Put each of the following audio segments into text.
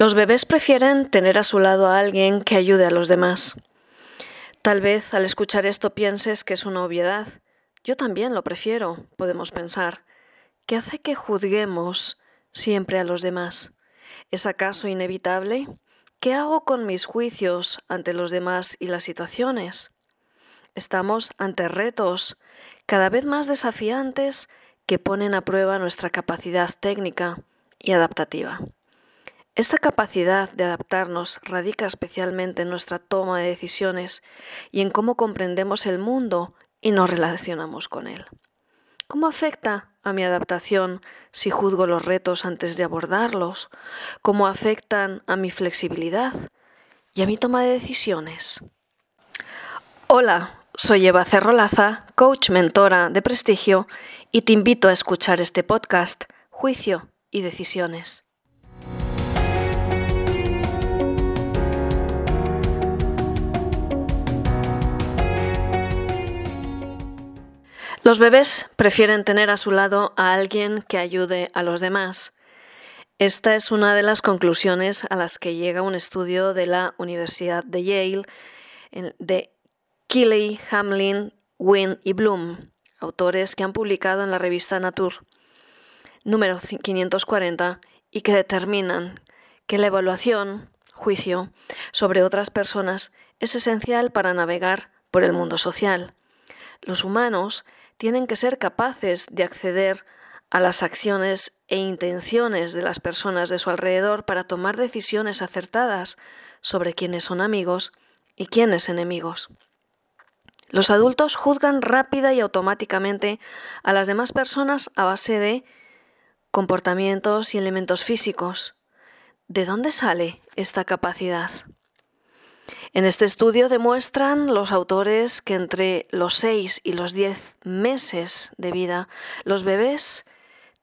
Los bebés prefieren tener a su lado a alguien que ayude a los demás. Tal vez al escuchar esto pienses que es una obviedad. Yo también lo prefiero, podemos pensar. ¿Qué hace que juzguemos siempre a los demás? ¿Es acaso inevitable? ¿Qué hago con mis juicios ante los demás y las situaciones? Estamos ante retos cada vez más desafiantes que ponen a prueba nuestra capacidad técnica y adaptativa. Esta capacidad de adaptarnos radica especialmente en nuestra toma de decisiones y en cómo comprendemos el mundo y nos relacionamos con él. ¿Cómo afecta a mi adaptación si juzgo los retos antes de abordarlos? ¿Cómo afectan a mi flexibilidad y a mi toma de decisiones? Hola, soy Eva Cerrolaza, coach mentora de prestigio, y te invito a escuchar este podcast, Juicio y Decisiones. Los bebés prefieren tener a su lado a alguien que ayude a los demás. Esta es una de las conclusiones a las que llega un estudio de la Universidad de Yale de Keeley, Hamlin, Wynne y Bloom, autores que han publicado en la revista Nature número 540 y que determinan que la evaluación, juicio, sobre otras personas es esencial para navegar por el mundo social. Los humanos tienen que ser capaces de acceder a las acciones e intenciones de las personas de su alrededor para tomar decisiones acertadas sobre quiénes son amigos y quiénes enemigos. Los adultos juzgan rápida y automáticamente a las demás personas a base de comportamientos y elementos físicos. ¿De dónde sale esta capacidad? En este estudio demuestran los autores que entre los 6 y los 10 meses de vida, los bebés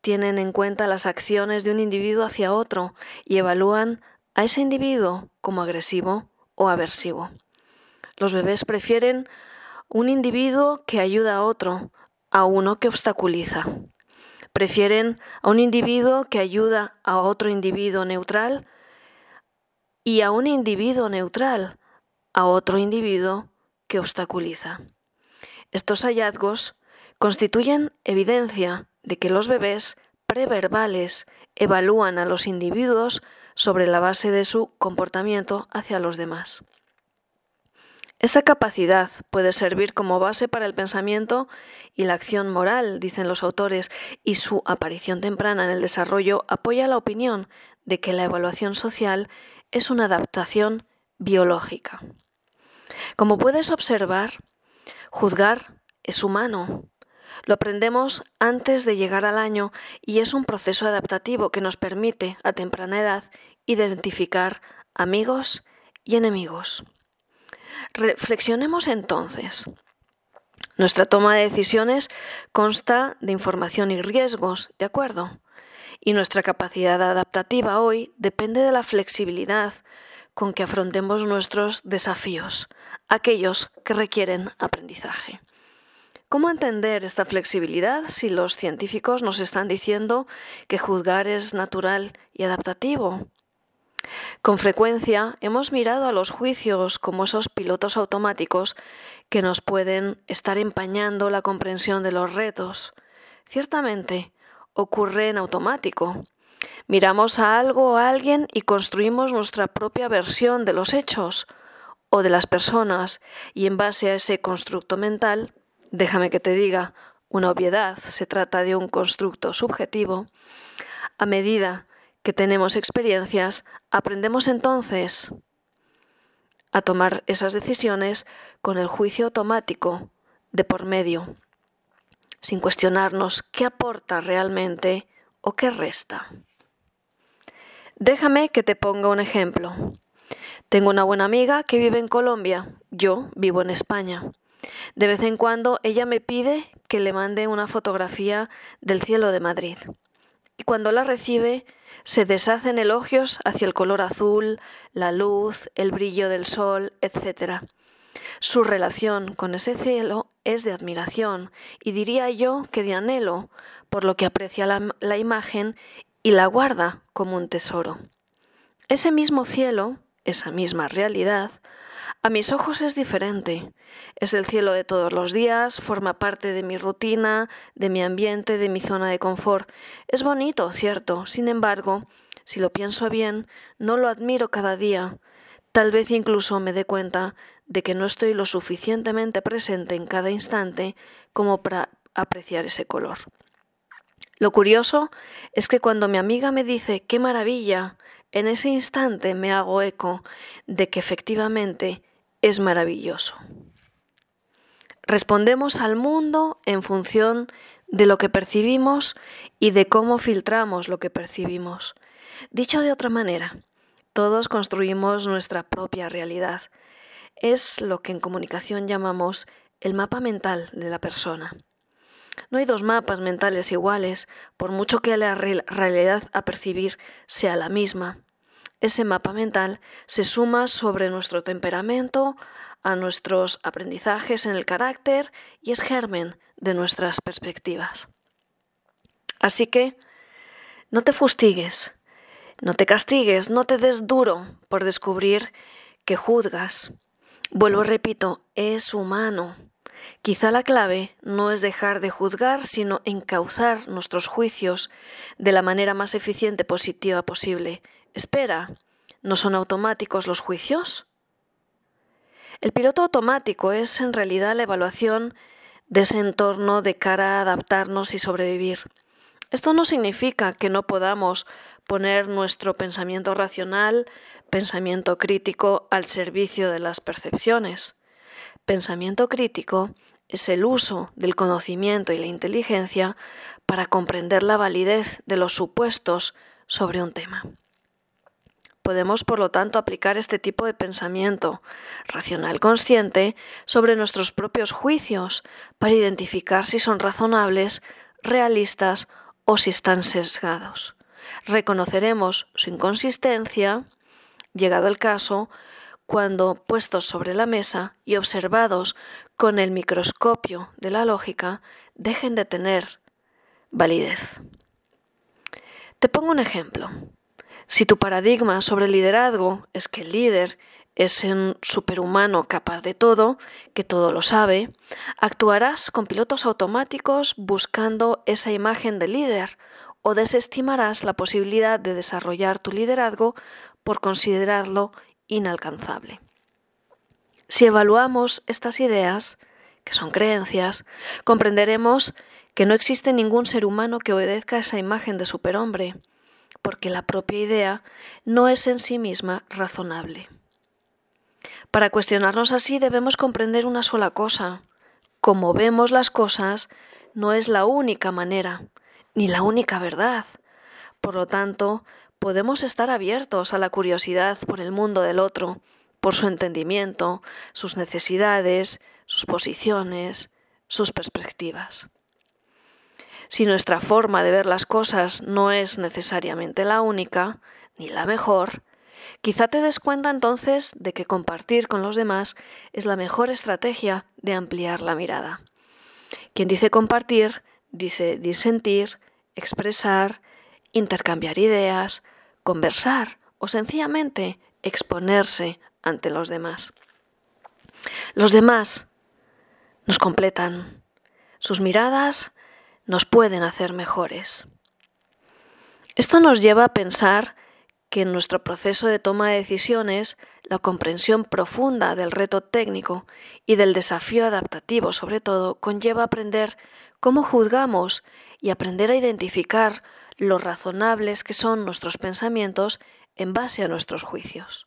tienen en cuenta las acciones de un individuo hacia otro y evalúan a ese individuo como agresivo o aversivo. Los bebés prefieren un individuo que ayuda a otro a uno que obstaculiza. Prefieren a un individuo que ayuda a otro individuo neutral y a un individuo neutral a otro individuo que obstaculiza. Estos hallazgos constituyen evidencia de que los bebés preverbales evalúan a los individuos sobre la base de su comportamiento hacia los demás. Esta capacidad puede servir como base para el pensamiento y la acción moral, dicen los autores, y su aparición temprana en el desarrollo apoya la opinión de que la evaluación social es una adaptación biológica. Como puedes observar, juzgar es humano. Lo aprendemos antes de llegar al año y es un proceso adaptativo que nos permite a temprana edad identificar amigos y enemigos. Reflexionemos entonces. Nuestra toma de decisiones consta de información y riesgos, ¿de acuerdo? Y nuestra capacidad adaptativa hoy depende de la flexibilidad con que afrontemos nuestros desafíos, aquellos que requieren aprendizaje. ¿Cómo entender esta flexibilidad si los científicos nos están diciendo que juzgar es natural y adaptativo? Con frecuencia hemos mirado a los juicios como esos pilotos automáticos que nos pueden estar empañando la comprensión de los retos. Ciertamente, ocurre en automático. Miramos a algo o a alguien y construimos nuestra propia versión de los hechos o de las personas y en base a ese constructo mental, déjame que te diga, una obviedad, se trata de un constructo subjetivo, a medida que tenemos experiencias, aprendemos entonces a tomar esas decisiones con el juicio automático de por medio, sin cuestionarnos qué aporta realmente o qué resta. Déjame que te ponga un ejemplo. Tengo una buena amiga que vive en Colombia, yo vivo en España. De vez en cuando ella me pide que le mande una fotografía del cielo de Madrid. Y cuando la recibe, se deshacen elogios hacia el color azul, la luz, el brillo del sol, etc. Su relación con ese cielo es de admiración y diría yo que de anhelo, por lo que aprecia la, la imagen y la guarda como un tesoro. Ese mismo cielo, esa misma realidad, a mis ojos es diferente. Es el cielo de todos los días, forma parte de mi rutina, de mi ambiente, de mi zona de confort. Es bonito, cierto. Sin embargo, si lo pienso bien, no lo admiro cada día. Tal vez incluso me dé cuenta de que no estoy lo suficientemente presente en cada instante como para apreciar ese color. Lo curioso es que cuando mi amiga me dice qué maravilla, en ese instante me hago eco de que efectivamente es maravilloso. Respondemos al mundo en función de lo que percibimos y de cómo filtramos lo que percibimos. Dicho de otra manera, todos construimos nuestra propia realidad. Es lo que en comunicación llamamos el mapa mental de la persona. No hay dos mapas mentales iguales, por mucho que la realidad a percibir sea la misma. Ese mapa mental se suma sobre nuestro temperamento, a nuestros aprendizajes en el carácter y es germen de nuestras perspectivas. Así que no te fustigues, no te castigues, no te des duro por descubrir que juzgas. Vuelvo repito, es humano. Quizá la clave no es dejar de juzgar, sino encauzar nuestros juicios de la manera más eficiente positiva posible. Espera, ¿no son automáticos los juicios? El piloto automático es en realidad la evaluación de ese entorno de cara a adaptarnos y sobrevivir. Esto no significa que no podamos poner nuestro pensamiento racional, pensamiento crítico al servicio de las percepciones. Pensamiento crítico es el uso del conocimiento y la inteligencia para comprender la validez de los supuestos sobre un tema. Podemos, por lo tanto, aplicar este tipo de pensamiento racional consciente sobre nuestros propios juicios para identificar si son razonables, realistas o si están sesgados. Reconoceremos su inconsistencia, llegado el caso, cuando puestos sobre la mesa y observados con el microscopio de la lógica, dejen de tener validez. Te pongo un ejemplo. Si tu paradigma sobre el liderazgo es que el líder es un superhumano capaz de todo, que todo lo sabe, actuarás con pilotos automáticos buscando esa imagen de líder o desestimarás la posibilidad de desarrollar tu liderazgo por considerarlo inalcanzable. Si evaluamos estas ideas, que son creencias, comprenderemos que no existe ningún ser humano que obedezca esa imagen de superhombre, porque la propia idea no es en sí misma razonable. Para cuestionarnos así debemos comprender una sola cosa. Como vemos las cosas, no es la única manera, ni la única verdad. Por lo tanto, podemos estar abiertos a la curiosidad por el mundo del otro, por su entendimiento, sus necesidades, sus posiciones, sus perspectivas. Si nuestra forma de ver las cosas no es necesariamente la única, ni la mejor, quizá te des cuenta entonces de que compartir con los demás es la mejor estrategia de ampliar la mirada. Quien dice compartir, dice disentir, expresar, intercambiar ideas, conversar o sencillamente exponerse ante los demás. Los demás nos completan. Sus miradas nos pueden hacer mejores. Esto nos lleva a pensar que en nuestro proceso de toma de decisiones, la comprensión profunda del reto técnico y del desafío adaptativo sobre todo conlleva aprender cómo juzgamos y aprender a identificar lo razonables que son nuestros pensamientos en base a nuestros juicios.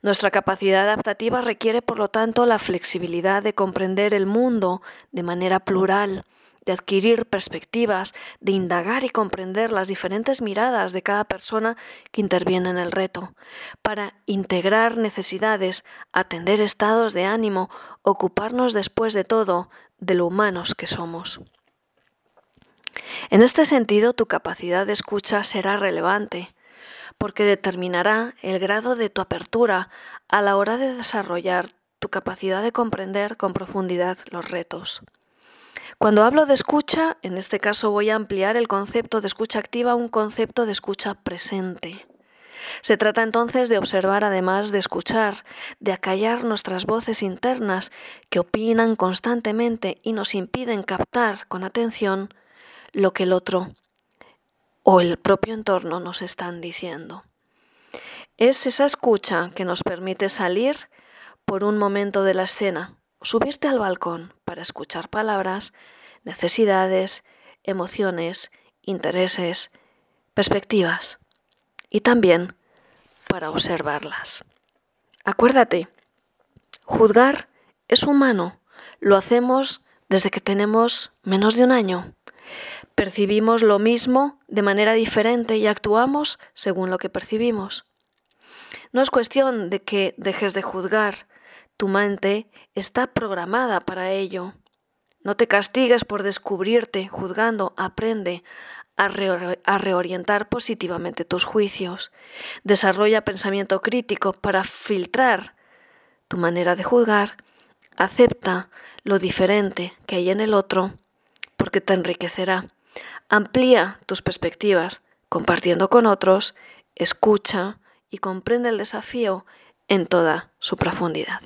Nuestra capacidad adaptativa requiere, por lo tanto, la flexibilidad de comprender el mundo de manera plural, de adquirir perspectivas, de indagar y comprender las diferentes miradas de cada persona que interviene en el reto, para integrar necesidades, atender estados de ánimo, ocuparnos después de todo de lo humanos que somos. En este sentido, tu capacidad de escucha será relevante, porque determinará el grado de tu apertura a la hora de desarrollar tu capacidad de comprender con profundidad los retos. Cuando hablo de escucha, en este caso voy a ampliar el concepto de escucha activa a un concepto de escucha presente. Se trata entonces de observar además de escuchar, de acallar nuestras voces internas que opinan constantemente y nos impiden captar con atención lo que el otro o el propio entorno nos están diciendo. Es esa escucha que nos permite salir por un momento de la escena, subirte al balcón para escuchar palabras, necesidades, emociones, intereses, perspectivas y también para observarlas. Acuérdate, juzgar es humano, lo hacemos desde que tenemos menos de un año. Percibimos lo mismo de manera diferente y actuamos según lo que percibimos. No es cuestión de que dejes de juzgar, tu mente está programada para ello. No te castigues por descubrirte juzgando, aprende a, reorientar positivamente tus juicios. Desarrolla pensamiento crítico para filtrar tu manera de juzgar. Acepta lo diferente que hay en el otro porque te enriquecerá. Amplía tus perspectivas compartiendo con otros, escucha y comprende el desafío en toda su profundidad.